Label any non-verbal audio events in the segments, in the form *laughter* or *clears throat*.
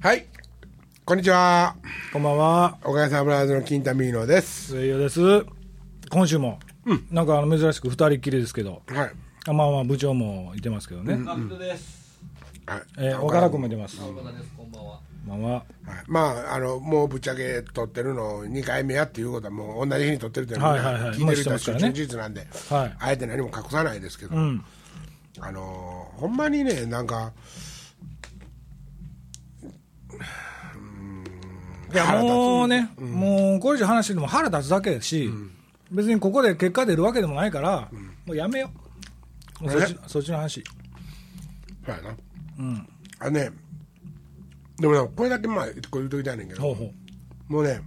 はい。こんにちは。こんばんは、おかげさまブラザーズの金田ミーノです。末代です。今週も、なんかあの珍しく二人っきりですけど、はい。あまあまあ部長もいてますけどね、マクトです。はい。えー岡田君もいてます。こ岡田です。こんばんは。んばんは。はいまあ、あの、もうぶっちゃけ撮ってるの2回目やっていうことはもう同じ日に撮ってるっていうのは、はいはいはい聞いてる人はもう知ってますからね事実なんで、はいあえて何も隠さないですけど、うん。あのーほんまにね、なんか、やもうね、もうこれ以上話してても腹立つだけだし、別にここで結果出るわけでもないから、もうやめよう。そっちそっちの話。そうやな。うん。あのね、でもね、これだけまあ、これ言うときたいねんけど、ほうほう。もうね、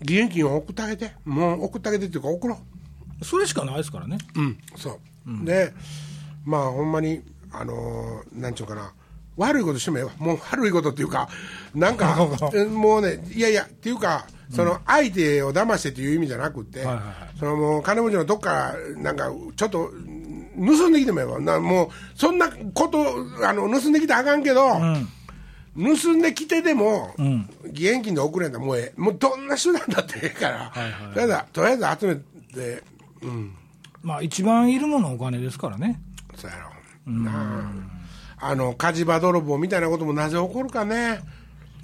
義援金を送ってあげて、もう送ってあげてっていうか、送ろう。それしかないですからね。うん、そう、でまあほんまにあのーなんちゅうかな悪いことしてもええわ。もう悪いことっていうかなんか *laughs* えもうねいやいやっていうかその相手を騙してっていう意味じゃなくって、はいはいはい。そのもう金持ちのどっかなんかちょっと盗んできてもええわ。なもうそんなことあの盗んできたらあかんけど、盗んできてでも、義援金で送れんだもうええ。もうどんな手段だってええから、とりあえず集めてうん。まあ一番いるものはお金ですからね。そうやろ。なああの火事場泥棒みたいなこともなぜ起こるかね。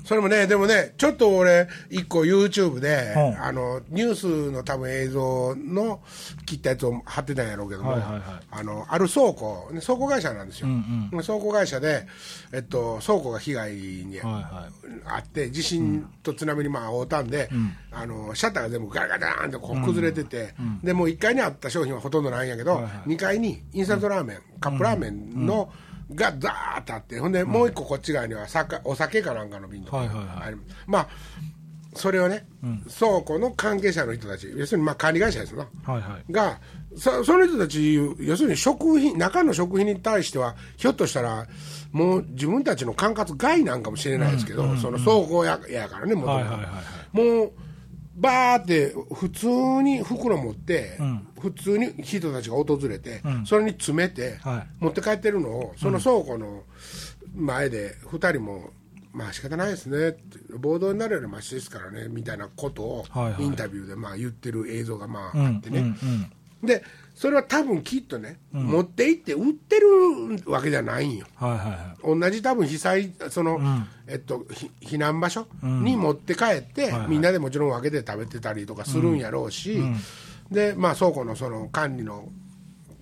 それもねでもねちょっと俺一個 YouTube で、うん。あのニュースの多分映像の切ったやつを貼ってたんやろうけども、はいはいはい。あのある倉庫、ね、倉庫会社なんですよ、倉庫会社で、えっと、倉庫が被害にはいはあって地震と津波にまあ遭うたんで、あのシャッターが全部ガラガラーンとこう崩れてて、でもう1階にあった商品はほとんどないんやけど、はいはい2階にインスタントラーメン、カップラーメンの、がザーッとあってほんでもう一個こっち側には酒お酒かなんかの瓶とか、はいはいはい。ありまあそれをね、倉庫の関係者の人たち要するにまあ管理会社ですな、い。はいはい。がそその人たち要するに食品中の食品に対してはひょっとしたらもう自分たちの管轄外なんかもしれないですけど、その倉庫ややからねもともとはいはいはい。はもうバーって普通に袋持って、普通に人たちが訪れて、それに詰めて、はい。持って帰ってるのをその倉庫の前で2人もまあ仕方ないですね。暴動になるよりマシですからねみたいなことをインタビューでまあ言ってる映像がまああってね、うん。うんでそれは多分きっとね、持って行って売ってるわけじゃないんよ。はいはいはい。同じ多分被災その、えっと、ひ避難場所に持って帰って、みんなでもちろん分けて食べてたりとかするんやろうし、でまあ倉庫のその管理の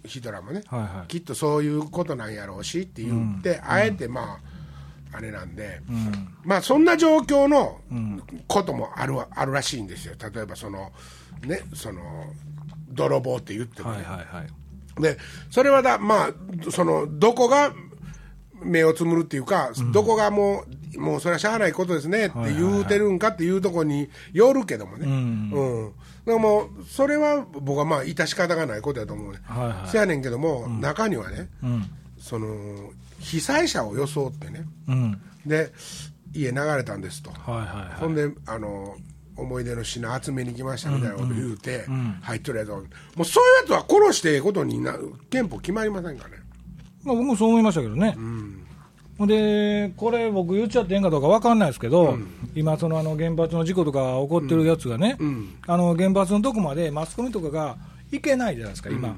人らもね、はいはい。きっとそういうことなんやろうしって言って、あえてまああれなんで、まあそんな状況のこともあるわあるらしいんですよ。例えばそのねその泥棒って言ってもね、はいはいはい。でそれはだまあそのどこが目をつむるっていうか、どこがもうもうそれはしゃあないことですねって言うてるんかっていうところによるけどもね、うん。でもそれは僕はまあ致し方がないことやと思うね、はいはい。せやねんけども、中にはね、その被災者を装ってね。うん。で家流れたんですと、はいはいはい。ほんであの思い出の品集めに来ましたみたいなこと言うて、入っとるやつはもうそういうやつは殺してええことにな憲法決まりませんかね。まあ、僕もそう思いましたけどね。ほん。で、これ、僕言っちゃっていいんかどうか分かんないですけど、今、そのあの原発の事故とか起こってるやつがね、あの原発のとこまでマスコミとかが行けないじゃないですか、今。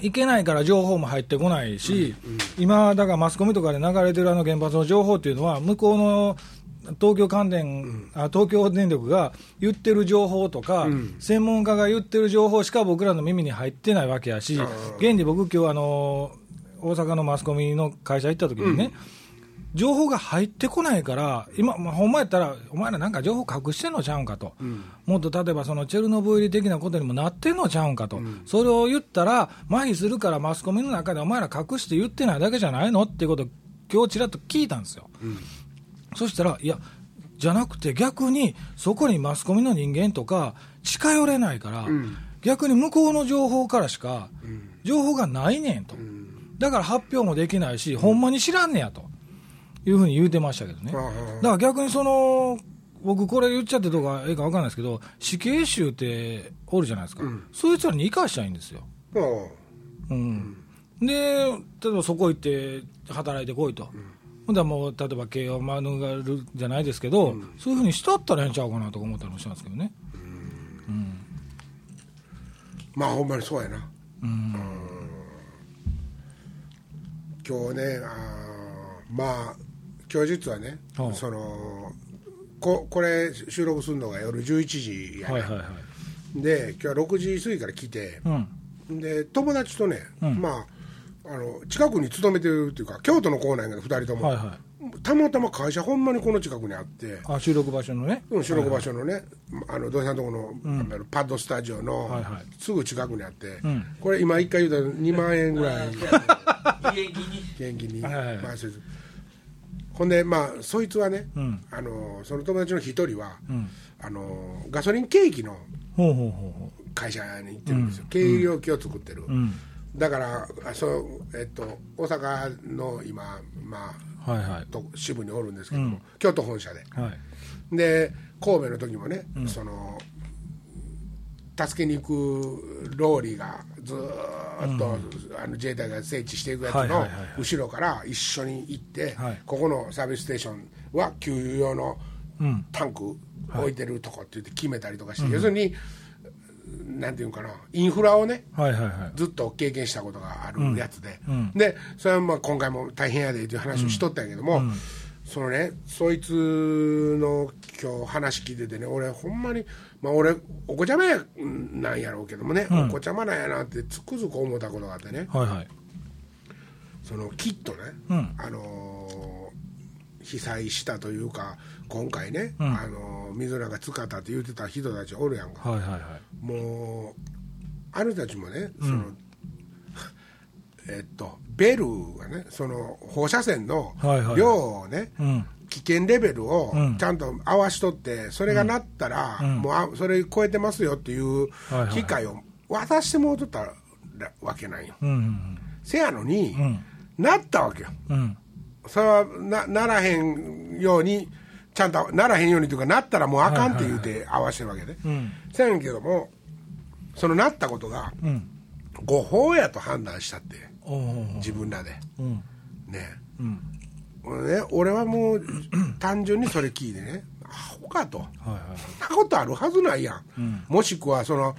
行けないから情報も入ってこないし、今、だからマスコミとかで流れてるあの原発の情報っていうのは、向こうの東京関電、あ東京電力が言ってる情報とか、専門家が言ってる情報しか僕らの耳に入ってないわけやし、現に僕、今日あの大阪のマスコミの会社行った時にね、情報が入ってこないから、今、まあ、ほんまやったら、お前らなんか情報隠してんのちゃうんかと、もっと例えばそのチェルノブイリ的なことにもなってんのちゃうんかと、それを言ったら、麻痺するからマスコミの中でお前ら隠して言ってないだけじゃないのっていうことを、今日ちらっと聞いたんですよ。そしたら、いや、じゃなくて逆に、そこにマスコミの人間とか近寄れないから、逆に向こうの情報からしか、情報がないねんと。だから発表もできないし、ほんまに知らんねやというふうに言うてましたけどね。だから逆にその、僕これ言っちゃってどうかええか分かんないですけど、死刑囚っておるじゃないですか。そいつらに生かしたいんですよ。うん。で、例えばそこ行って働いてこいと。ほんだらもう例えば経営を免るじゃないですけど、そういうふうにしとったらええんちゃうかなとか思ったりもしますけどね。まあほんまにそうやな、うん。今日ねあーまあ今日実はね、はあそのここれ収録するのが夜11時やね、はいはいはい。で今日は6時過ぎから来て、うん。で友達とね、うん。まああの近くに勤めてるっていうか京都の子なんやけど2人とも、はいはい。たまたま会社ほんまにこの近くにあって、あ、収録場所のね。うん収録場所のね、あの土井さんのとこの,、あのパッドスタジオのはいはい。すぐ近くにあって、ん。これ今一回言うたら2万円ぐらい。*laughs* 元気に。元気に、はいはい。ほんでまあそいつはね、うん。あのその友達の一人は、ん。あのガソリンケーキの会社に行ってるんですよ、軽量機を作ってる、う。うん。だからあそう、えっと、大阪の今、まあ、はいはい。と支部におるんですけども、京都本社で。はい。で神戸の時もね、その助けに行くローリーがずーっと、あの自衛隊が整地していくやつの後ろから一緒に行って、はい。ここのサービスステーションは給油用のうん。タンク置いてるとこって言って決めたりとかして、要するになんていうのかなインフラをねはいはいはい。ずっと経験したことがあるやつで、うんでそれはまあ今回も大変やでという話をしとったんやけども、そのねそいつの今日話聞いててね俺ほんまにまあ俺お子ちゃまやなんやろうけどもね、お子ちゃまなんやなってつくづく思ったことがあってね。はいはい。そのきっとね、うん。あのー被災したというか今回ね、ん。あのー水なんか使ったって言ってた人たちおるやんか、はいはいはい。もうあの人たちもね、その *laughs* えっとベルがねその放射線のはいはい量をね、うん。危険レベルをうん。ちゃんと合わしとってそれがなったら、ん。もうあそれ超えてますよっていうはいはい機会を渡してもうとったわけなんよ。うんうんせやのに、ん。なったわけよ。うん。うん。それはなならへんようにちゃんとならへんようにというかなったらもうあかんって言うて合わせてるわけで、うん。せやねんけどもそのなったことがうん。誤報やと判断したって。自分らでうん。ねうん。俺ね俺はもう *clears throat* 単純にそれ聞いてねアホかとはいはい。そんなことあるはずないやん、もしくはその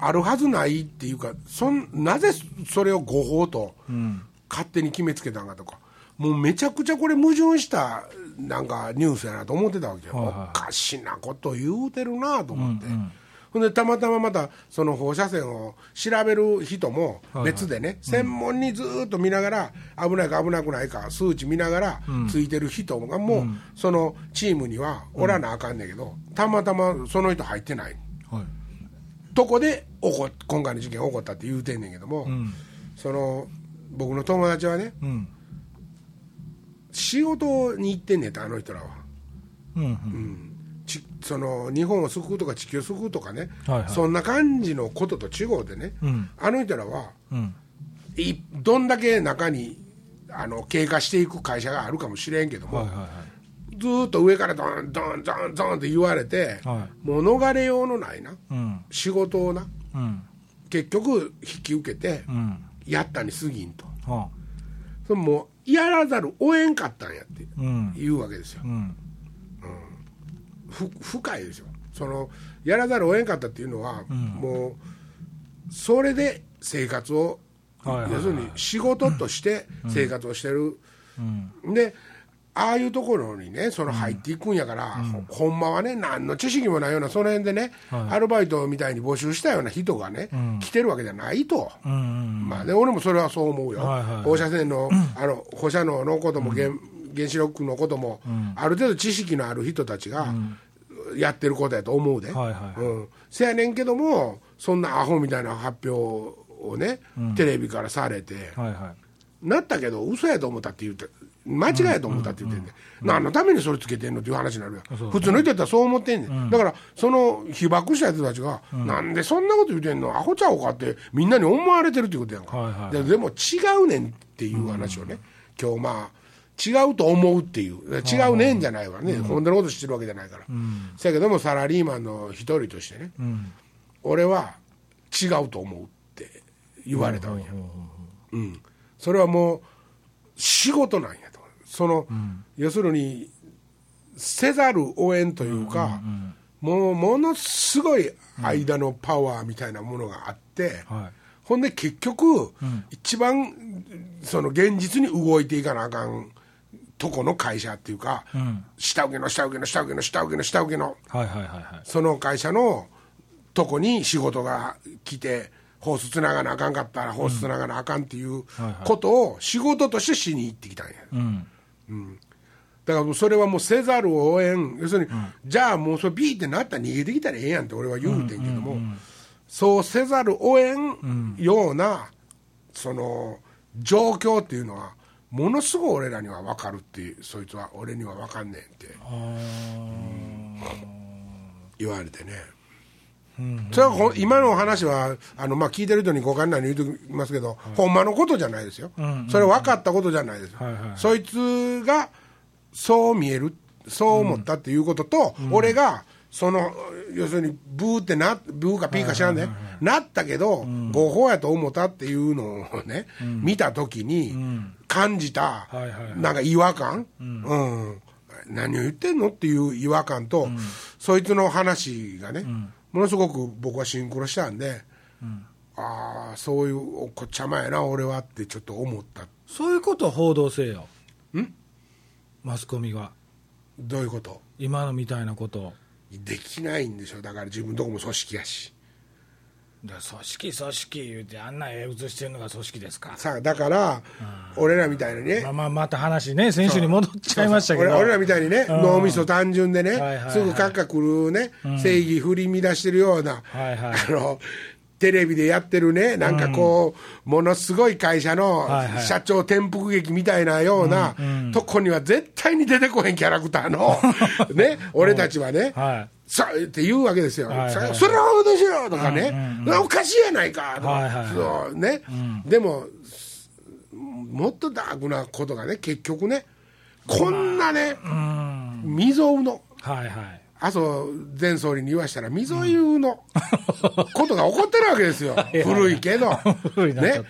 あるはずないっていうかそんなぜそれを誤報とうん。勝手に決めつけたんかとかもうめちゃくちゃこれ矛盾したなんかニュースやなと思ってたわけよ、はいはい。おかしなこと言うてるなと思って、うんうん。ほんでたまたままたその放射線を調べる人もはい別でね、専門にずーっと見ながら危ないか危なくないか数値見ながらついてる人がもうそのチームにはおらなあかんねんけどたまたまその人入ってない。はい。とこで起こ今回の事件起こったって言うてんねんけども、ん。その僕の友達はねうん。仕事に行ってんねんってあの人らは。うん。うん。ちその日本を救うとか地球を救うとかね、はいはいそんな感じのことと違うでね、うんあの人らはうん。いどんだけ中にあの経過していく会社があるかもしれんけども、はいはいはい。ずーっと上からドンドンドンドンって言われて、はもう逃れようのないなうん。仕事をなうん。結局引き受けてうん。やったに過ぎんとはあ。それもうやらざるをえんかったんやってうん。言うわけですよ。うん。ふ深いですよ。そのやらざるをえんかったっていうのは、もうそれで生活を、はいはいはい。要するに仕事として生活をしてる、うん。でああいうところにねその入っていくんやから、ほほんまはね何の知識もないようなその辺でね、はい。アルバイトみたいに募集したような人がね、来てるわけじゃないと。うん。うん。まあね、俺もそれはそう思うよ、はいはい放射線の,、あの放射能のことも原,、原子力のことも、ある程度知識のある人たちがやってることやと思うで、はいはいうん、せやねんけどもそんなアホみたいな発表をね、テレビからされて、はいはなったけど嘘やと思ったって言って間違いやと思ったって言ってんね、ん、何のためにそれつけてんのっていう話になるやん。普通の人やったらそう思ってんねん、だからその被爆した人たちが、なんでそんなこと言うてんの？アホちゃうかってみんなに思われてるっていうことやんか、はいはいででも違うねんっていう話をね、今日まあ違うと思うっていう。違うねんじゃないわね、本当のこと知ってるわけじゃないから、せやけどもサラリーマンの一人としてね、い。うん。俺は違うと思うって言われたわけよ、うん、それはもう仕事なんや。とその、要するにせざるをえんというか、もうものすごい間のパワーみたいなものがあって、はい。ほんで結局、一番その現実に動いていかなあかんとこの会社っていうか、下請けの下請けの下請けの下請けの下請けのはいはいはいはい。その会社のとこに仕事が来てホースつながなあかんかったらホースつながなあかんっていうことを仕事としてしに行ってきたんや、うんだからもうそれはもうせざるを得ん。要するに、じゃあもうそれビーってなったら逃げてきたらええやんって俺は言うてんけども、そうせざるを得んような、その状況っていうのはものすごい俺らには分かるっていうそいつは俺には分かんねんって言われてね。それは今の話はあの、まあ、聞いてる人にご勘弁に言うときますけど、ほんまのことじゃないですよ、それ分かったことじゃないです、そいつがそう見える、そう思ったっていうことと、俺がその要するにブーってな、ブーかピーか知らんね、なったけど、合法やと思ったっていうのをね、見たときに、感じた、なんか違和感、うん。何を言ってんのっていう違和感と、そいつの話がね、ものすごく僕はシンクロしたんで、ああ、そういうおこっちゃまやな、俺はってちょっと思った。そういうことを報道せよ。マスコミが。どういうこと？今のみたいなことを。できないんでしょ、だから自分とこも組織やし。組織組織言うてあんな絵写してるのが組織ですか。さあ、だから、俺らみたいにね。まあ、まあまた話ね先週に戻っちゃいましたけど。俺俺らみたいにね、うん。脳みそ単純でね、はいはいはいすぐカッカくるね、正義振り乱してるような、はいはい。あのテレビでやってるね、なんかこう、ものすごい会社の社長転覆劇みたいなようなとこには絶対に出てこへんキャラクターの、*laughs* ね、俺たちはね、はいさって言うわけですよ、はいはいそそれはそうですよとかね、おかしいやないか。とか、はいはいはい。そうね、でも、もっとダークなことがね、結局ね、こんなね、未曾有の、はいはい麻生前総理に言わしたら、未曾有のことが起こってるわけですよ、*laughs* 古いけど。古いなね。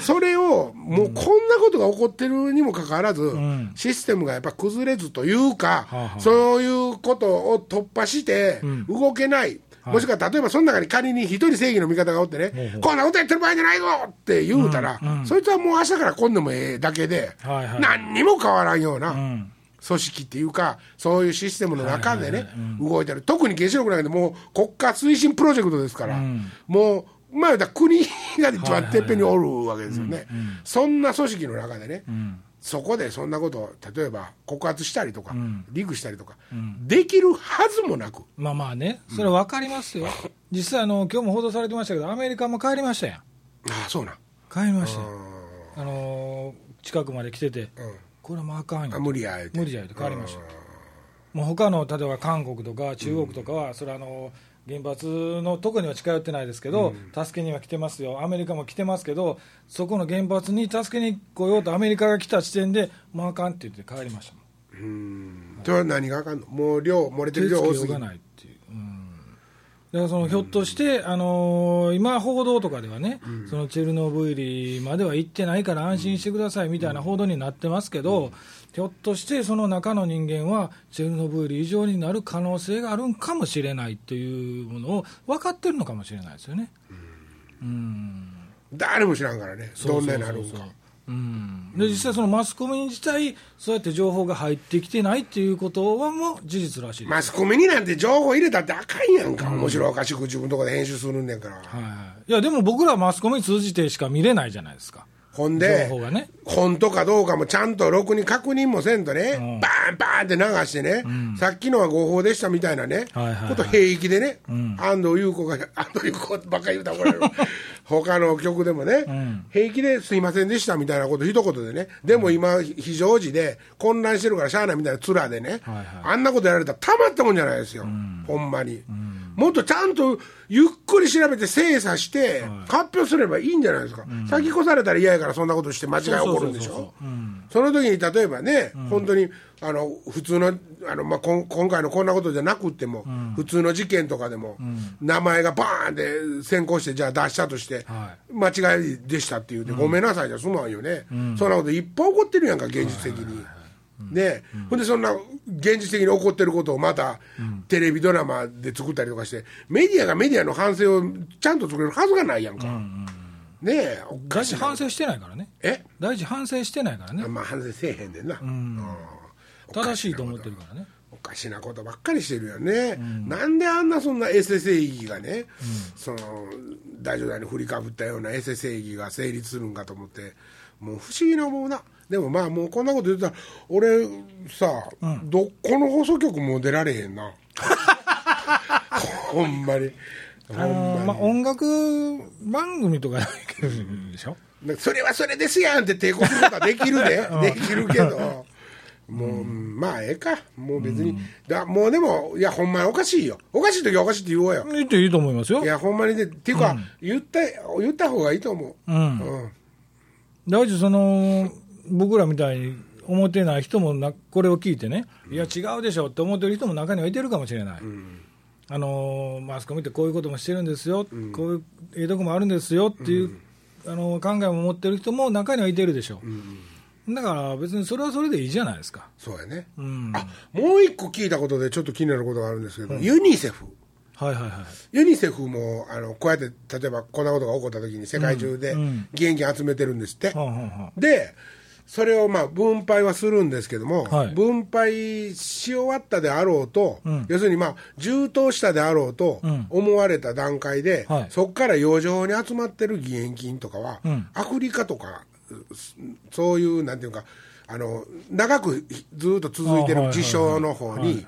それを、もうこんなことが起こってるにもかかわらず、システムがやっぱ崩れずというか、そういうことを突破して、動けない。もしくは例えばその中に仮に一人正義の味方がおってね、こんなことやってる場合じゃないぞって言うたら、そいつはもう明日から来んでもええだけで、何にも変わらんような、ん組織っていうか、そういうシステムの中でね、動いてる、特に原子力なんかでもう国家推進プロジェクトですから、もう、まあ国が一番てっぺんにおるわけですよね、そんな組織の中でね、そこでそんなことを、例えば告発したりとか、リグしたりとか、できるはずもなく、まあまあねそれは分かりますよ。実際あの今日も報道されてましたけどアメリカも帰りましたやん。ああ、そうなん、帰りましたよ。あのー近くまで来てて、これはもうあかんよ。あ無理や無理や言うて帰りました。もう他の例えば韓国とか中国とかは、それはあの原発のとこには近寄ってないですけど、助けには来てますよ、アメリカも来てますけど、そこの原発に助けに来ようとアメリカが来た時点で、もうあかんって言って帰りましたもん。それは何があかんの、もう量、漏れてる量多すぎるだからそのひょっとして、あのー今、報道とかではね、そのチェルノブイリまでは行ってないから安心してくださいみたいな報道になってますけど、ひょっとしてその中の人間は、チェルノブイリ以上になる可能性があるんかもしれないというものを分かってるのかもしれないですよね。うん。誰も知らんからね、どんなになるんそうそうそうか。うん、で実際、そのマスコミ自体、そうやって情報が入ってきてないっていうことはもう事実らしいです。マスコミになんて情報入れたってあかんやんか、面白おかしく自分のとこで編集するんねんから。はい。はい、いやでも僕らはマスコミ通じてしか見れないじゃないですか、ほんでね、本当かどうかもちゃんとろくに確認もせんとね、バーンバーンって流してね、さっきのは合法でしたみたいなね、はいはいはい。こと平気でね、安藤優子が、*laughs* 安藤優子ばっかり言うたら怒られる、*laughs* 他の曲でもね、平気ですいませんでしたみたいなこと、一言でね、でも今、非常時で混乱してるからしゃあないみたいな面でね、はいはい。あんなことやられたらたまったもんじゃないですよ、ほんまに。もっとちゃんとゆっくり調べて精査して、発表すればいいんじゃないですか、先越されたら嫌やからそんなことして間違い起こるんでしょ。その時に例えばね、本当にあの普通のあの、まあ、今回のこんなことじゃなくっても、普通の事件とかでも、名前がバーンって先行してじゃあ出したとして、は間違いでしたって言うて、ごめんなさいじゃ済まんよね、そんなこといっぱい起こってるやんか現実的に、ね。ほんでそんな現実的に起こってることをまたテレビドラマで作ったりとかしてメディアがメディアの反省をちゃんと作れるはずがないやんか、ねえおか大しいな。事反省してないからね。え？大事反省してないからね。まあ反省せえへんでんな、うん。正しいと思ってるからね。おかしなことばっかりしてるよね、なんであんなそんなエセ正義がね、その大丈夫に振りかぶったようなエセ正義が成立するんかと思ってもう不思議な思うな。でもまあもうこんなこと言ったら俺さ、どこの放送局も出られへんな。*laughs* ほんまに。ほんまに。まあ、音楽番組とかでしょ？それはそれですやんって抵抗することはできるで、*laughs* できるけど、*laughs* もう、まあええか、もう別に、だもうでも、いや、ほんまにおかしいよ、おかしい時はおかしいって言おうよ、言っていいと思いますよ。いや、ほんまにで、っていうか、言った言った方がいいと思う、うん。うん、大事その僕らみたいに思ってない人もなこれを聞いてね、いや違うでしょって思ってる人も中にはいてるかもしれない、あのーマスコミってこういうこともしてるんですよ、こういうええとこもあるんですよっていう、あのー考えも持ってる人も中にはいてるでしょ、だから別にそれはそれでいいじゃないですか、そうやね、うん、あもう一個聞いたことで、ちょっと気になることがあるんですけど、ユニセフ。はいはいはい、ユニセフもあのこうやって例えばこんなことが起こった時に世界中でうん義援金集めてるんですって、で、それをまあ分配はするんですけども、はい。分配し終わったであろうと、うん。要するにまあ充当したであろうとうん。思われた段階で、はい。そこから洋上に集まってる義援金とかは、うん。アフリカとか、すそういうなんていうか、あの長くずっと続いてる事象の方に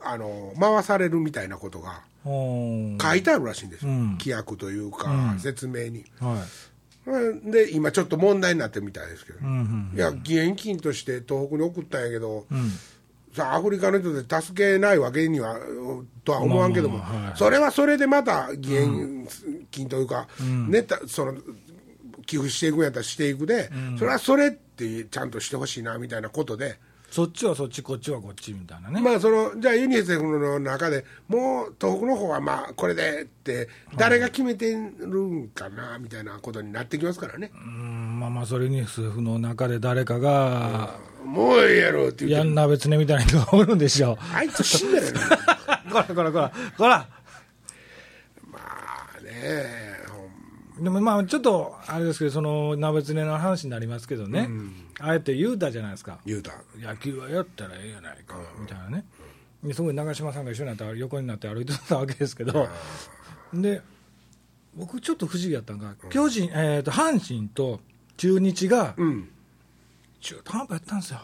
あの回されるみたいなことが書いてあるらしいんですよ、うん。規約というか、うん。説明に。はい。うんで今ちょっと問題になってるみたいですけど、うんうんいや義援金として東北に送ったんやけど、うん。さあアフリカの人で助けないわけにはとは思わんけども、まあまあはい。それはそれでまた義援金というか、ねたその寄付していくんやったらしていくで、それはそれってちゃんとしてほしいなみたいなことで。そっちはそっちこっちはこっちみたいなね、まあそのじゃあユニセフの中でもう東北の方はまあこれでって誰が決めてるんかなみたいなことになってきますからね、うんまあまあそれにスフの中で誰かが、もうええやろって言って。やんな別ねみたいな人がおるんでしょう。あいつ死んだよ。ねこらこらこらこら。まあねでもまあちょっとあれですけどその鍋つねの話になりますけどね、あえて言うたじゃないですか。言うた。野球はやったらええやないか、みたいなね。ですごい長嶋さんが一緒になって横になって歩いてたわけですけど。で僕ちょっと不思議やったのが、巨人、えー、と阪神と中日がうん。中途半端やったんですよ、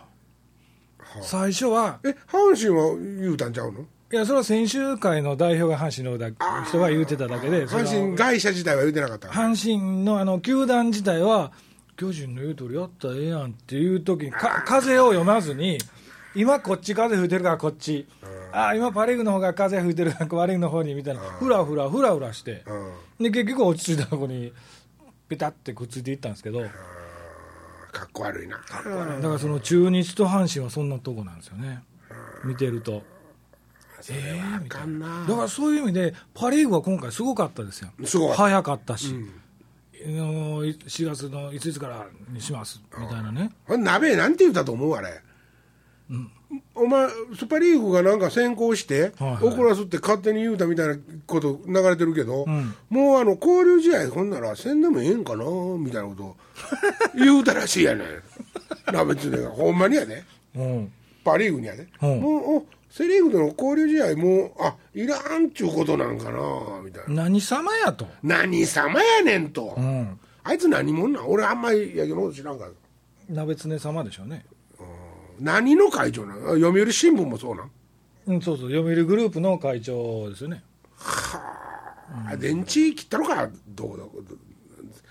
最初はえ阪神は言うたんちゃうの？いやそれは先週会の代表が阪神のだ人が言うてただけで阪神会社自体は言うてなかった阪神のあの球団自体は巨人の言う通りやったらええやんっていう時にか風を読まずに今こっち風吹いてるからこっち。あ今パ・リーグの方が風吹いてるからパ・リーグの方にみたいな。ふらふらふらふらして。うん。で結局落ち着いたとこにピタってくっついていったんですけど。だかっこ悪いな。からその中日と阪神はそんなとこなんですよね。見てるとそれは。あかんな。だからそういう意味でパ・リーグは今回すごかったですよ。すごい早かったし、あの4月のいついつからにします。みたいなね、あれ鍋なんて言うたと思う？あれ、お前スパリーグがなんか先行して、はいはい。怒らすって勝手に言うたみたいなこと流れてるけど、ん。もうあの交流試合ほんならせんでもええんかなみたいなこと *laughs* 言うたらしいやねん。鍋つねが。ほんまにやでうん、パ・リーグにやで、うん。もうおセ・リーグとの交流試合もうあいらんちゅうことなんかなみたいな。何様やと、何様やねんと、うん、あいつ何者なん？俺あんまり野球のこと知らんから。鍋つね様でしょうね、何の会長なん？あ読売新聞もそうなん？うん、そうそう、読売グループの会長ですよね、あ。電池切ったのか？どこどこ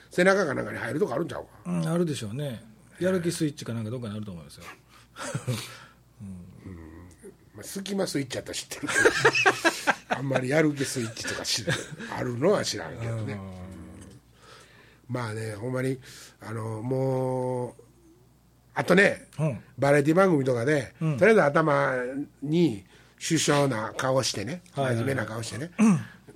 背中かなんかに入るとこあるんちゃうか？うん、あるでしょうね、やる気スイッチかなんかどっかにあると思いますよ、まあ、隙間スイッチやったら知ってるけど *laughs* あんまりやる気スイッチとか知るあるのは知らんけどね。まあねほんまにあのもうあとね、うん。バラエティ番組とかで、とりあえず頭に首相な顔してね、はいはいはい。真面目な顔してね、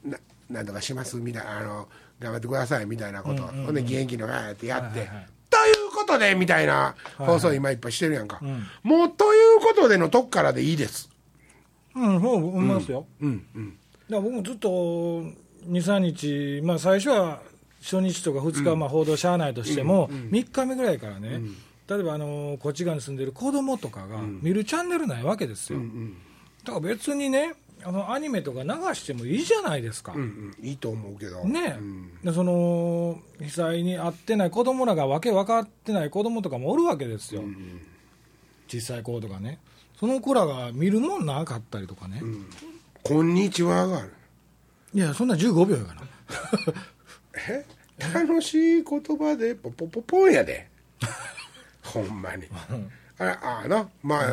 ななんとかしますみたいなあの頑張ってくださいみたいなこと、ほんで元気のわーってやって、はいはいはい。ということことでみたいな放送今いっぱいしてるやんか、もうということでのとこからでいいですうん、そう思いますよ。うんうんだ僕もずっと2、3日、まあ、最初は初日とか2日、まあ、報道しゃあないとしても、3日目ぐらいからね、例えばあのこっち側に住んでる子供とかが見るチャンネルないわけですよ。だから別にね、あのアニメとか流してもいいじゃないですか。うんうん。いいと思うけど。ね。うん。でその被災に遭ってない子供らがわけ分かってない子供とかもおるわけですよ、小さい子とかね、その子らが見るもんなかったりとかね、こん。にちはがある。いや、そんな15秒やから。*laughs* え？楽しい言葉でポポポポンやで。ほんまに。あああな。まあ、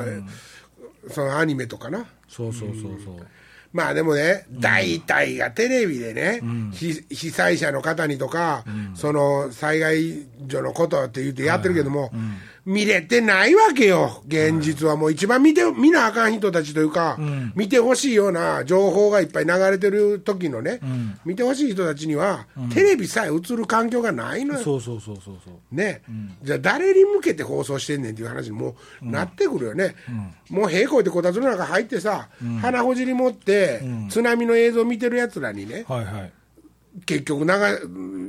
そのアニメとかな。そうそうそうそう。まあでもね、大体がテレビでね、ひ被災者の方にとか、その災害所のことって言ってやってるけども、見れてないわけよ、現実は。もう一番見て、見なあかん人たちというか、見てほしいような情報がいっぱい流れてる時のね、見てほしい人たちには、テレビさえ映る環境がないのよ。そうそうそうそうそう。ね、じゃあ誰に向けて放送してんねんっていう話にもうなってくるよね、もう平行でこたつの中入ってさ、鼻ほじり持って、津波の映像見てるやつらにね、はいはい。結局流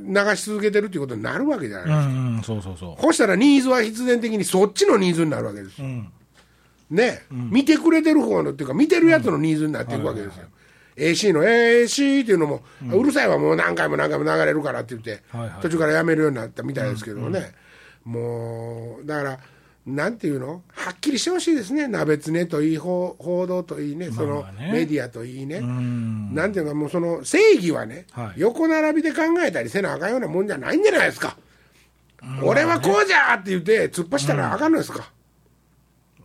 流し続けてるっていうことになるわけじゃない、うんうん、そうそうそこうしたらニーズは必然的にそっちのニーズになるわけですう。うよ、ん。ね、見てくれてる方のっていうか、見てるやつのニーズになっていくわけですよ。AC の AC っていうのも、うるさいわ、もう何回も何回も流れるからって言って、途中からやめるようになったみたいですけどもね、もう、だから、なんていうの、はっきりしてほしいですね、鍋つねといい、報報道といいね、そのメディアといいね、ん。なんていうか、もうその正義はね、はい。横並びで考えたりせなあかんようなもんじゃないんじゃないですか。俺はこうじゃって言って、突っ走ったらあかんのですか？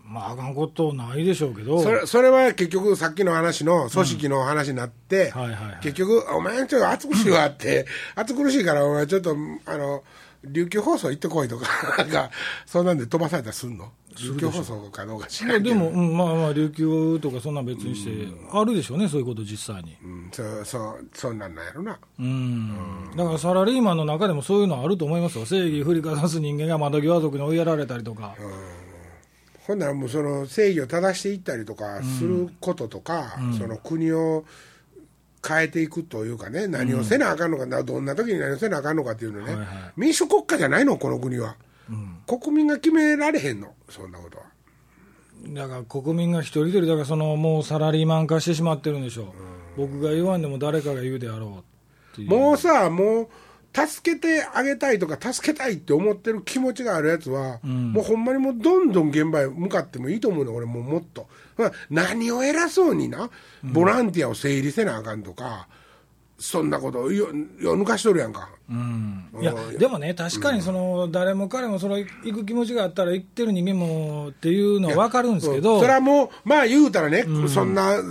まあ、あかんことないでしょうけど。それそれは結局さっきの話の組織の話になって、結局お前ちょっと暑苦しいわって暑苦しいからお前ちょっとあの琉球放送行ってこいとかなんかそんなんで飛ばされたらすんの？琉球放送かどうか知いらんけど。やでも、うん、まあまあ、琉球とかそんなん別にして、あるでしょうね、そういうこと実際に。うん、そうそうそんなんなんやろな。うん。だからサラリーマンの中でもそういうのあると思いますよ。正義振りかざす人間が窓際族に追いやられたりとか。ほんならもうその正義を正していったりとかすることとか、その国を変えていくというかね何をせなあかんのか、どんな時に何をせなあかんのかっていうのね、はいはい民主国家じゃないのこの国は、国民が決められへんのそんなことは。だから国民が一人一人、だからそのもうサラリーマン化してしまってるんでしょう。僕が言わんでも誰かが言うであろう。もうさもう助けてあげたいとか助けたいって思ってる気持ちがあるやつは、もうほんまにもうどんどん現場へ向かってもいいと思うの俺もうもっと。まあ何を偉そうになボランティアを整理せなあかんとか、そんなことよよ抜かしとるやんか、うん。いやうんでもね、確かにその、誰も彼もその行く気持ちがあったら、行ってる人間もっていうのは分かるんですけど、うん。それはもうまあ言うたらね、そんな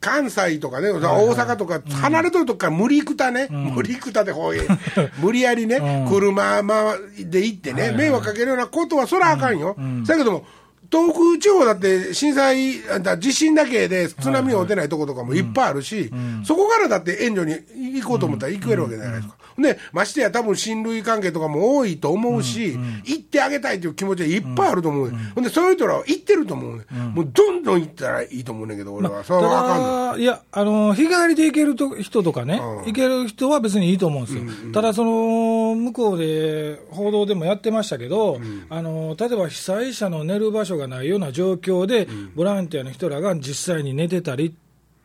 関西とかね、大阪とか離れとるとこから無理くたね、無理くたで方言 *laughs* 無理やりね、車まで行ってね、迷惑かけるようなことはそらあかんよ、だけども東北地方だって震災、地震だけで津波が出ないとことかもいっぱいあるし、そこからだって援助に行こうと思ったら行けるわけじゃないですか。で、ましてや多分親類関係とかも多いと思うし、行ってあげたいという気持ちはいっぱいあると思う、ほんで、そういう人らは行ってると思う、もうどんどん行ったらいいと思うねんけど、俺は。それはあかんいや、あの、日帰りで行けると人とかね、行ける人は別にいいと思うんですよ。ただ、その、向こうで報道でもやってましたけど、あの、例えば被災者の寝る場所がないような状況で、ボランティアの人らが実際に寝てたりっ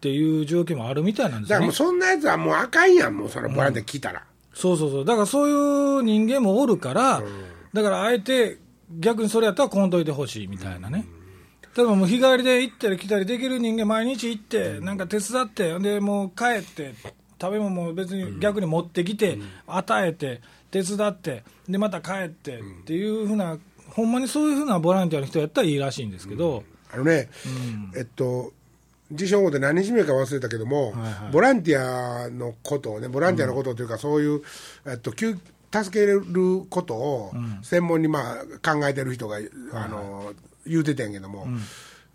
ていう状況もあるみたいなんですよねだからもう。そんなやつはもうあかんやん、もうそのボランティア来たら。そうそうそう。だからそういう人間もおるから、だからあえて逆にそれやったらこんといてほしいみたいなね。例えばもう日帰りで行ったり来たりできる人間毎日行って、なんか手伝って、でもう帰って、食べ物も別に逆に持ってきて、与えて、手伝って、でまた帰ってっていうふうな、ほんまにそういうふうなボランティアの人やったらいいらしいんですけど、あのね、えっと、自称で何日目か忘れたけども、はいはい。ボランティアのことをね、ボランティアのことというか、そういう、えっと、救助けることを専門にまあ考えてる人が、あの言うてたんやけども、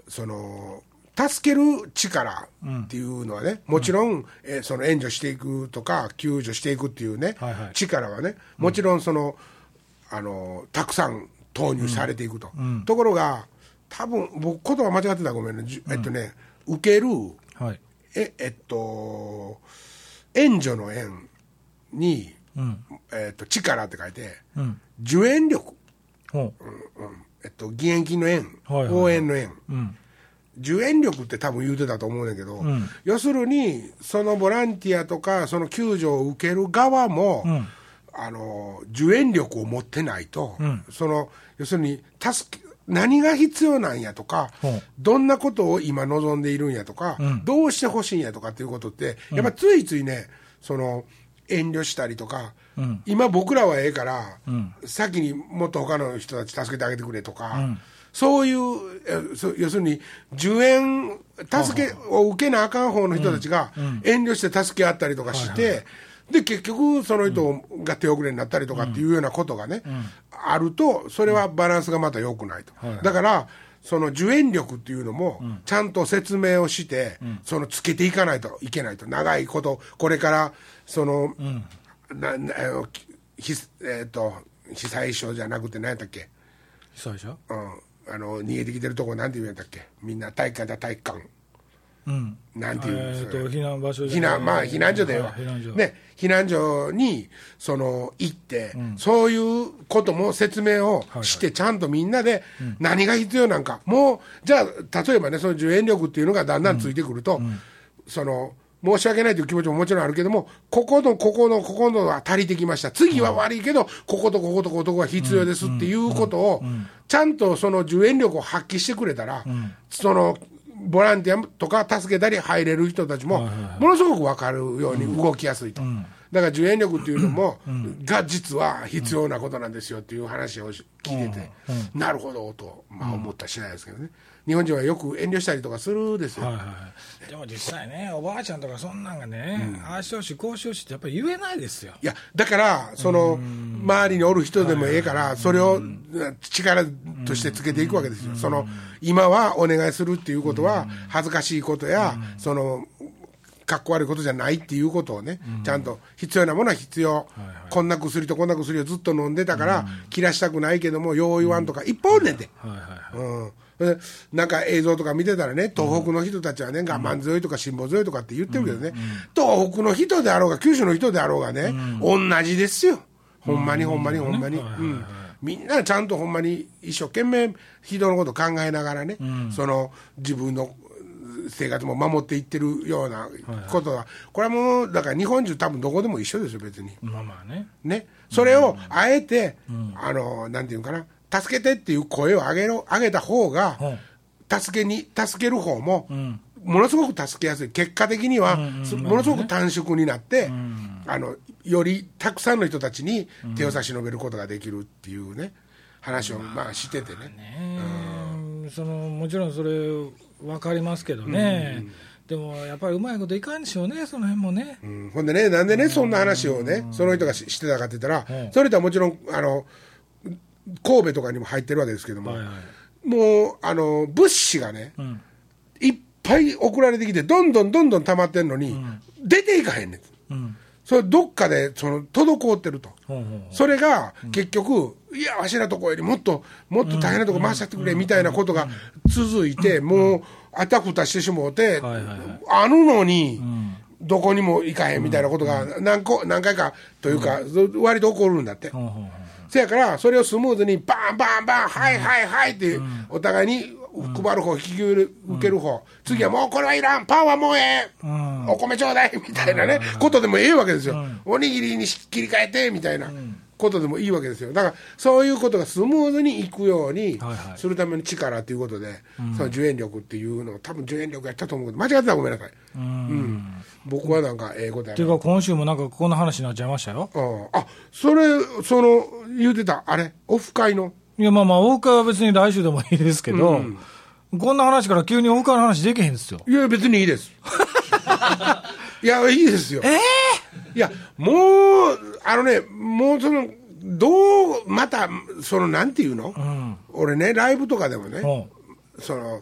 その、助ける力っていうのはね、もちろん、えーその援助していくとか、救助していくっていうね、はいはい。力はね、もちろんその、あのたくさん投入されていくと、ところが多分僕言葉間違ってたらごめんね、えっとね受けるはい。ええっと援助の援に、うん。えっと力って書いてうん。受援力、ほう。うんえっと、義援金の援、はいはい応援の援うん。受援力って多分言うてたと思うねんだけど、ん要するにそのボランティアとかその救助を受ける側も、んあの受援力を持ってないと、んその要するに助け何が必要なんやとか、どんなことを今望んでいるんやとか、ん。どうしてほしいんやとかっていうことって、やっぱついついねその遠慮したりとか、ん。今僕らはええから、ん。先にもっと他の人たち助けてあげてくれとか、そういう要するに受援助けを受けなあかん方の人たちが遠慮して助け合ったりとかして、で結局その人が手遅れになったりとかっていうようなことがね、あるとそれはバランスがまた良くないと、だからその受援力っていうのもちゃんと説明をして、そのつけていかないといけないと。長いことこれからその、ななひえー、と被災症じゃなくて何やったっけ？被災者うん、あの逃げてきてるとこなんて言うんやったっけ？みんな体育館だ体育館。うん。なんていうんですえっと、避難場所避難まあ避難所では、はい避難所。ね、避難所にその行って、そういうことも説明をして、ちゃんとみんなで何が必要なんか、もうじゃあ例えばねその受援力っていうのがだんだんついてくると、その申し訳ないという気持ちももちろんあるけどもここのここのここのは足りてきました。次は悪いけど、こことこことこことが必要ですっていうことを、ちゃんとその受援力を発揮してくれたら、そのボランティアとか助けたり入れる人たちも、ものすごく分かるように動きやすいと、だから受援力っていうのも、が実は必要なことなんですよっていう話をし聞いてて、なるほどと、まあ、思った次第ですけどね、日本人はよく遠慮したりとかするですよ。はいはい、でも実際ね、おばあちゃんとかそんなんがね、ああしてほしい、こうししいってやっぱり言えないですよ。いやだからその周りにおる人でもええからそれを力としてつけていくわけですよ、その今はお願いするっていうことは恥ずかしいことや、そのかっこ悪いことじゃないっていうことをね、ちゃんと必要なものは必要、こんな薬とこんな薬をずっと飲んでたから、切らしたくないけどもよう言わんとかいっぱいおんね。んて。はいはいはい。うん。でなんか映像とか見てたらね、東北の人たちはね、我慢強いとか辛抱強いとかって言ってるけどね、東北の人であろうが、九州の人であろうがね、同じですよ、ほんまにほんまにほんまに、うん。みんなちゃんとほんまに一生懸命、人のこと考えながらね、その自分の生活も守っていってるようなことは、これはもう、だから日本中、多分どこでも一緒ですよ、別に。まあまあね。ね、それをあえて、あのなんていうかな、助けてっていう声を上げろ上げた方が、助けに助ける方も、ものすごく助けやすい、結果的には、すものすごく短縮になって、あの、よりたくさんの人たちに手を差し伸べることができるっていうね、話をまあしててね。そのもちろんそれ、分かりますけどね、でもやっぱりうまいこといかんでしょうね、その辺もね。うん。ほんでね、なんでね、そんな話をね、その人がししてたかって言ったら、それとはもちろん、あの、神戸とかにも入ってるわけですけども、はいはい。もう、あの、物資がね、ん。いっぱい送られてきて、どんどんどんどん溜まってんのに、出ていかへんねん。うん。それどっかでその滞ってると。ほうほうそれが結局、いや、わしらとこよりもっと、もっと大変なとこ回しちゃってくれみたいなことが続いて、もう、あたふたしてしもうて、はいはいはい。あるのに、どこにも行かへんみたいなことが何個何回かというか、割と起こるんだって。ほうほうほうせやから、それをスムーズにバンバンバン、はいはいはいって、お互いに配る方、引き受ける方、次はもうこれはいらん、パンはもうええ、ん。お米ちょうだいみたいなね、ことでもええわけですよ、おにぎりに切り替えてみたいなことでもいいわけですよ、だからそういうことがスムーズにいくようにするための力ということで、その受援力っていうのを、多分受援力やったと思うけど、間違ってたらごめんなさい、うん僕はなんかええことやなっていうか、今週もなんかこんな話になっちゃいましたよ。うんあそれ、その言うてた、あれ、オフ会の？いや、まあまあ、大川は別に来週でもいいですけど、こんな話から急に大川の話できへんですよ。いや、別にいいです。*laughs* いや、いいですよ。いや、もう、あのね、もうその、どう、また、その、なんていうの、ん俺ね、ライブとかでもね、ほその、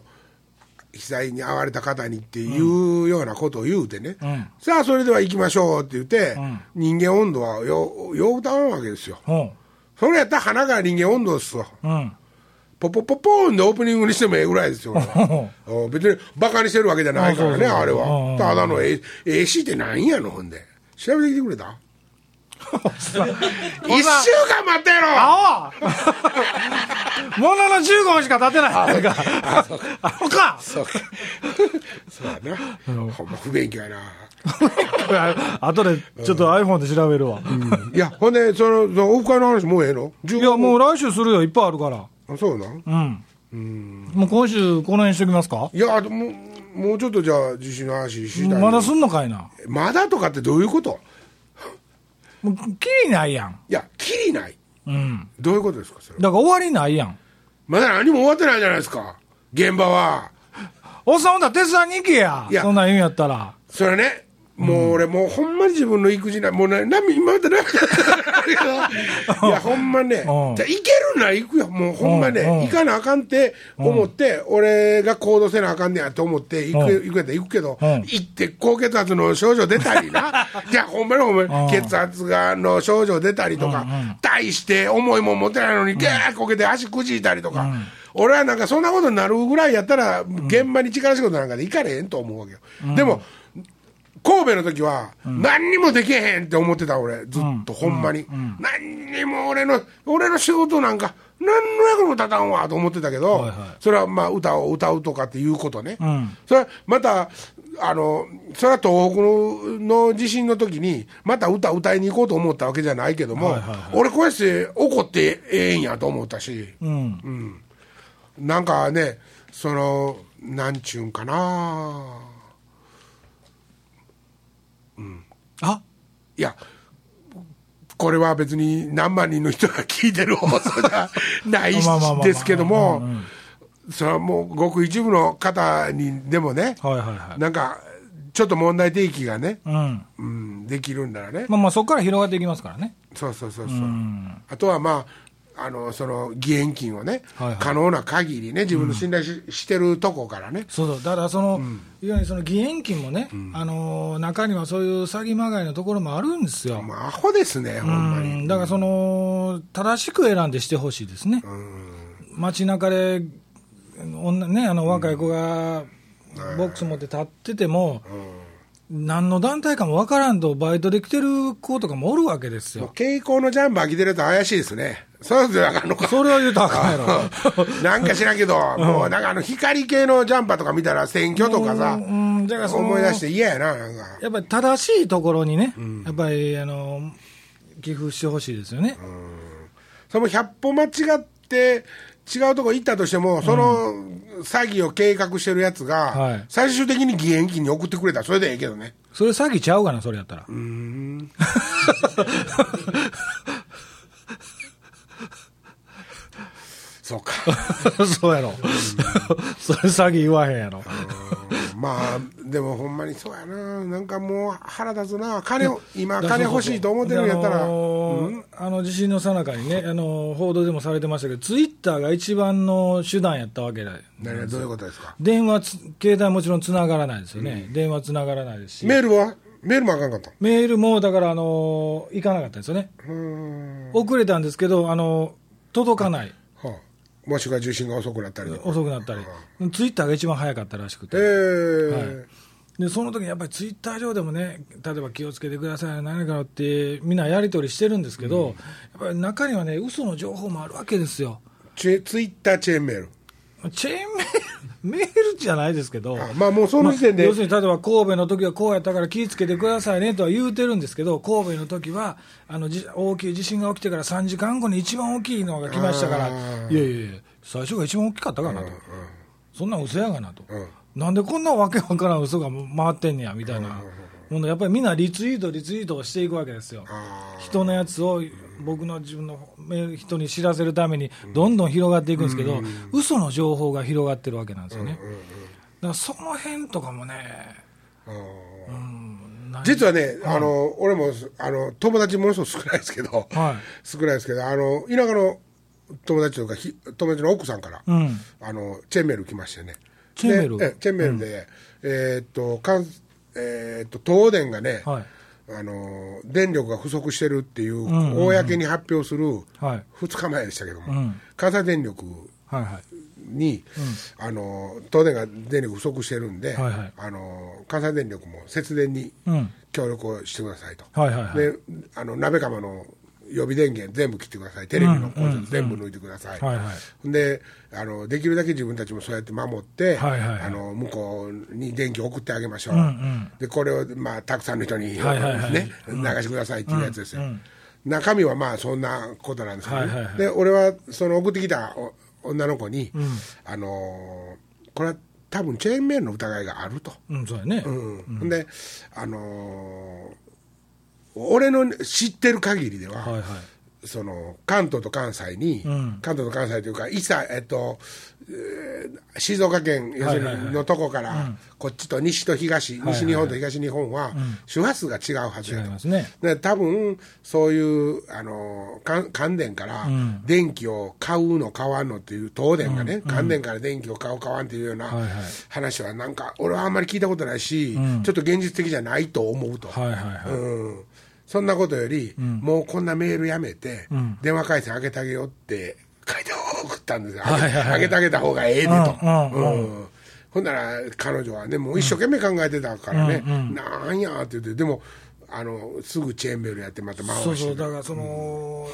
被災に遭われた方にっていうようなことを言うてね、んさあ、それでは行きましょうって言って、ん人間温度はよ、よう歌わんわけですよ。それやったら花が人間温度ですわ。うん。ポポポポーンでオープニングにしてもええぐらいですよ。*laughs* うん別にバカにしてるわけじゃないからね、あれうんうんは。ただの A- AC って何やの、ほんで。調べてきてくれた *laughs* 一週間待ってやろ青 *laughs* ものの15分しか経ってないか。アホかそうか。そうやな。ほんま不勉強やな。*laughs* 後でちょっと iPhone で調べるわ。いや、ほんで、その、そのオフ会の話もうええの？いや、もう来週するよ、いっぱいあるから。あそうなん？うん。もう今週、この辺にしときますか？いや、もう、もうちょっとじゃあ、地震の話したい。まだすんのかいな。まだとかってどういうこと？もう、きりないやん。いや、きりない。うん。どういうことですか、それ。だから終わりないやん。まだ何も終わってないじゃないですか。現場は。おっさんほんだら手伝いに行けやい。やそんなん言うんやったら。それね、もう俺、もうほんまに自分の育児な、もうね、な今までな、*laughs* いや、ほんまね、じゃ行けるなら行くよ。もうほんまね、行かなあかんって思って、俺が行動せなあかんねやと思って、行く、うん。行くやったら行くけど、うん。行って高血圧の症状出たりな、*laughs* じゃあほんまにほんまにうん。血圧がの症状出たりとか、大して重いもん持ってないのに、ギャーこけて足くじいたりとか、俺はなんかそんなことになるぐらいやったら、現場に力仕事なんかで行かれへんと思うわけよ。でも、神戸の時は、何にもできへんって思ってた俺、ずっと、ほんまに。何にも俺の、俺の仕事なんか、何の役にも立たんわと思ってたけど、それはまあ歌を歌うとかっていうことね。ん。それはまた、あの、それは東北の地震の時に、また歌歌いに行こうと思ったわけじゃないけども、俺こうやって怒ってええんやと思ったし、うん。なんかね、その、なんちゅうんかなあいや、これは別に何万人の人が聞いてる放送じゃないですけどもそれはもうごく一部の方にでもね、はいはいはい。なんか、ちょっと問題提起がね、うん。うん、できるんならね、まあまあ、そこから広がっていきますからね。そうそうそうそう、んあとはまあ、あのその義援金をね、はいはい。可能な限りね、自分の信頼し,、してるとこからね、そうそう、だからその、いわゆるその義援金もね、あのー中にはそういう詐欺まがいのところもあるんですよ。まあ、アホですね、ほんまうに。ん。だからその、正しく選んでしてほしいですね。街中で、女ね、あの若い子がボックス持って立ってても、何の団体かもわからんと、バイトで来てる子とかもおるわけですもうよ。蛍光のジャンバー着てると怪しいですね。そうですよ、あかんのか。それは言うとあかんやろ。*laughs* なんか知らんけど、もうなんかあの光系のジャンパーとか見たら選挙とかさ、うん、だからその思い出して嫌やな、なんか。やっぱり正しいところにね、やっぱりあの寄付してほしいですよね。その100歩間違って、違うとこ行ったとしても、その詐欺を計画してるやつがはい、最終的に義援金に送ってくれたらそれでええけどね。それ詐欺ちゃうかな、それやったら。*laughs* そうか。*laughs* そうやろ。それ詐欺言わへんやろ。まあ、でもほんまにそうやな。なんかもう腹立つな。金を、今金欲しいと思ってるんやったら、あの地震の最中にね、あのー報道でもされてましたけど、ツイッターが一番の手段やったわけだよ。何がどういうことですか？電話つ、携帯もちろんつながらないですよね。電話つながらないですし。メールは？メールもあかんかった。メールも、だから、あのー行かなかったですよね。遅れたんですけど、あのー届かない。はあ、もしくは受信が遅くなったり。遅くなったり。ツイッターが一番早かったらしくて。えーはいでその時にやっぱりツイッター上でもね、例えば気をつけてください、何かのって、みんなやり取りしてるんですけど、やっぱり中にはね、嘘の情報もあるわけですよ。ツイッターチェーンメール。チェーンメール、*laughs* メールじゃないですけど、あまあもうその時点で。まあ要するに例えば神戸の時はこうやったから気をつけてくださいねとは言うてるんですけど、神戸の時はあのじ大きい地震が起きてから3時間後に一番大きいのが来ましたから、あいーやいやいや、最初が一番大きかったかなと、そんなん嘘やがなと、うんなんでこんなわけわからん嘘が回ってんねやみたいな。もの、やっぱりみんなリツイート、リツイートをしていくわけですよ。あ人のやつを僕の自分の人に知らせるためにどんどん広がっていくんですけど、嘘の情報が広がってるわけなんですよね。だからその辺とかもね、実はね、あの俺もあの友達ものすごく少ないですけど、はい。少ないですけど、あの田舎の友達とか、ひ友達の奥さんから、うん。あのチェーンメール来ましてね、チェーンメールチェーンメールで、えーっとかんえーっと東電がね、はい。あの電力が不足してるっていう、公に発表するはい。2日前でしたけども、うん。関西電力はいはい。に、あの東電が電力不足してるんで、はいはい。あの関西電力も節電にうん。協力をしてくださいと、はいはいはい。であの鍋釜の予備電源全部切ってください、テレビのコンセント全部抜いてください、はいはい。であのできるだけ自分たちもそうやって守って、はいはい。はいあの向こうに電気を送ってあげましょう、うんうん。でこれを、まあ、たくさんの人に、はいはいはい。ね、流してくださいっていうやつですよ、うんうん。中身はまあそんなことなんですけど、ね。はいはいはい。で俺はその送ってきたお女の子に、ん。あのーこれは多分チェーンメールの疑いがあると。うん、そうやね。うん。で、あのー俺の知ってる限りでは、はいはい。その関東と関西に、うん。関東と関西というか、伊佐、えっと、えー静岡県要するはいはい。はいにのとこから、こっちと西と東、はい西日本と東日本は、周波数が違うはず違やと。いますね。で多分そういうあの関関電からん。電気を買うの買わんのっていう東電がね、関電から電気を買う買わんっていうようなはいはい。話はなんか俺はあんまり聞いたことないし、ん。ちょっと現実的じゃないと思うと、はいはいはい。うん、そんなことより、もうこんなメールやめて、ん。電話回線上げてあげようって書いて送ったんですよ、はいはいはい。上げてあげた方がええでと。うんうんうん。ほんなら彼女はね、もう一生懸命考えてたからね、うんうん。なんやって言って、でもあのすぐチェーンメールやって、また回してそうそう、だからその、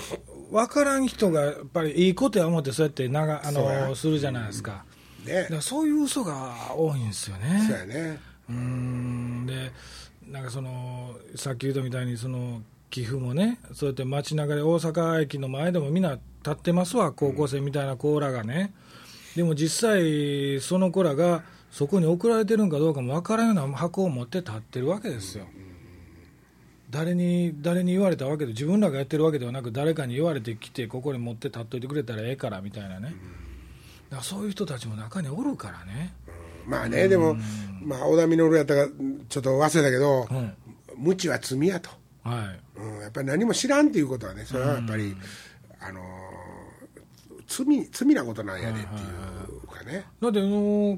分からん人がやっぱりいいことや思って、そうやってながあのするじゃないですか。ね。だからそういう嘘が多いんですよね。そうやね、うーん。でなんかそのさっき言ったみたいにその寄付もねそうやって街中で大阪駅の前でもみんな立ってますわ高校生みたいな子らがね。でも実際その子らがそこに送られてるんかどうかも分からんような箱を持って立ってるわけですよ。誰に誰に言われたわけで自分らがやってるわけではなく誰かに言われてきてここに持って立っといてくれたらええからみたいなね。だからそういう人たちも中におるからねまあね、でも、まあ、小田稔やったか、ちょっと忘れたけど、うん無知は罪やと、はい。うん、やっぱり何も知らんっていうことはね、それはやっぱり、あのー罪罪なことなんやでっていうかね。だってあの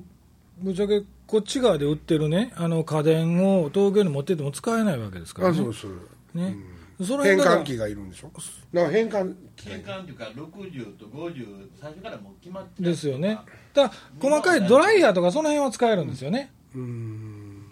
ぶっちゃけこっち側で売ってるねあの家電を東京に持ってっても使えないわけですからね。あそうそう。ね、その変換器がいるんでしょ？だから変換変換というか60と50最初からもう決まってる。ですよね。だから細かいドライヤーとかその辺は使えるんですよね、うん。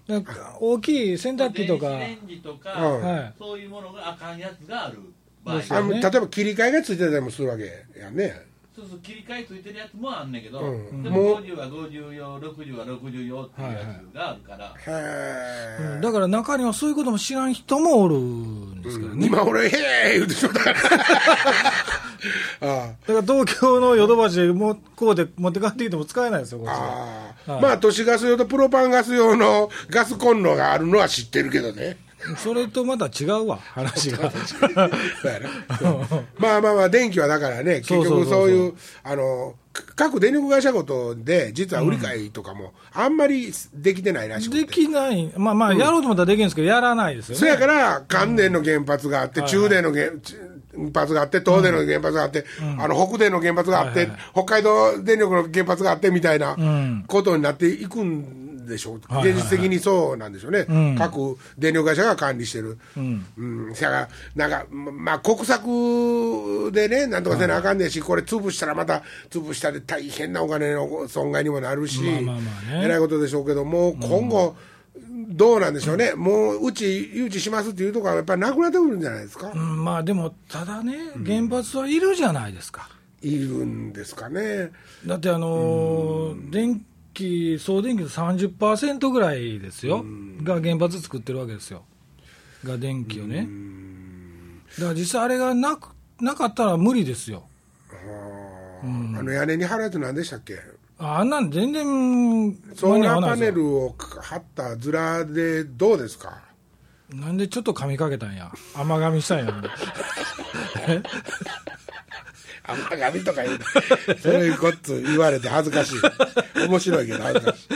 大きい洗濯機とか、電子レンジとか、うんはい。そういうものがあかんやつがある場合。ね。あの例えば切り替えがついてたりもするわけやね。そうそう切り替えついてるやつもあんねんけど、うん。でもう。も50は50用60は60用っていうやつがあるから、へーうん。だから中にはそういうことも知らん人もおるんですからね、今俺、へえ言うてしまった。か *laughs* ら。あだから東京のヨドバシでもこうで持って帰ってきても使えないですよ、こっちは。ああ、はい。まあ都市ガス用とプロパンガス用のガスコンロがあるのは知ってるけどね。それとまた違うわ、話が。まあまあまあ、電気はだからね、結局そういう、あの、各電力会社ごとで、実は売り買いとかも、あんまりできてないらしくて。できない、まあまあ、やろうと思ったらできるんですけど、やらないですよね。そやから、関電の原発があって、中電の原発があって、東電の原発があって、あの北電の原発があって、北海道電力の原発があってみたいなうん。ことになっていくんでしょう、はいはいはい。現実的にそうなんでしょうね、うん。各電力会社が管理してる。うん。うん、せやから、なんか、ままあ、国策でね、なんとかせなあかんねんし、これ、潰したらまた、潰したで大変なお金の損害にもなるし、まあまあまあね。えらいことでしょうけど、もう今後、どうなんでしょうね、もううち誘致しますっていうところは、やっぱりなくなってくるんじゃないですか、うんまあでも、ただね、原発はいるじゃないですか。いるんですかね。だって、あのー電気、総電気の30%ぐらいですよ、が原発作ってるわけですよ、が電気をね。だから実際、あれがなくなかったら無理ですよ。あ。の屋根に貼るやつなんでしたっけ？ああんなん全然ソーラーパネルを貼ったズラでどうですか？なんでちょっと噛みかけたんや、甘噛みしたんや。*laughs* *laughs* *laughs* 甘神とか言うそういうこと言われて恥ずかしい。面白いけど恥ずかし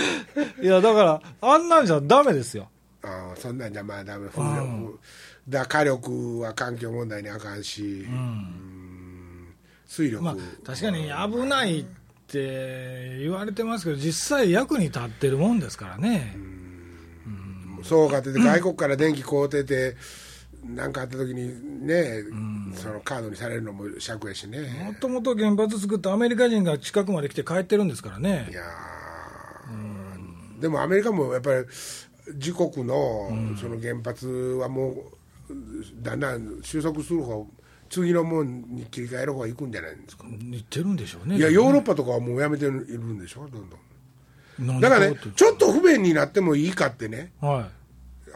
い。いや、だから、あんなんじゃダメですよ。ああそんなんじゃまあダメ。風力だ火力は環境問題にあかんし、うん水力、まあ、確かに危ないって言われてますけど、実際役に立ってるもんですからね。そうかってて、外国から電気買うてて、なんかあった時にね、そのカードにされるのも尺やしね。もともと原発作ったアメリカ人が近くまで来て帰ってるんですからね。い。やー。でもアメリカもやっぱり自国のその原発はもうだんだん収束する方次のもんに切り替える方がいくんじゃないんですか、言ってるんでしょうね。いやヨーロッパとかはもうやめているんでしょ？どんどん。だからねちょっと不便になってもいいかってね。は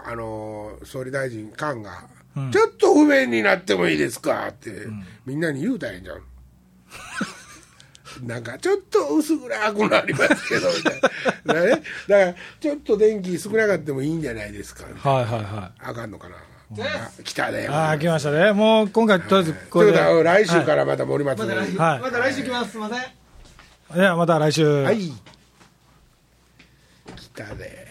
あのー総理大臣官が、うん。ちょっと不便になってもいいですか？って、みんなに言うたらええんじゃん。*laughs* なんかちょっと薄暗くなりますけどみたいな。だから,、ね、だからちょっと電気少なかってもいいんじゃないですか。い。はいはいはい。あかんのかな、あ来たねああ、来ましたね。もう今回とりあえずことれで。は来週からまた森松に、また来週、はい。また来週来ます。すいません。いや、また来週。はい。来たね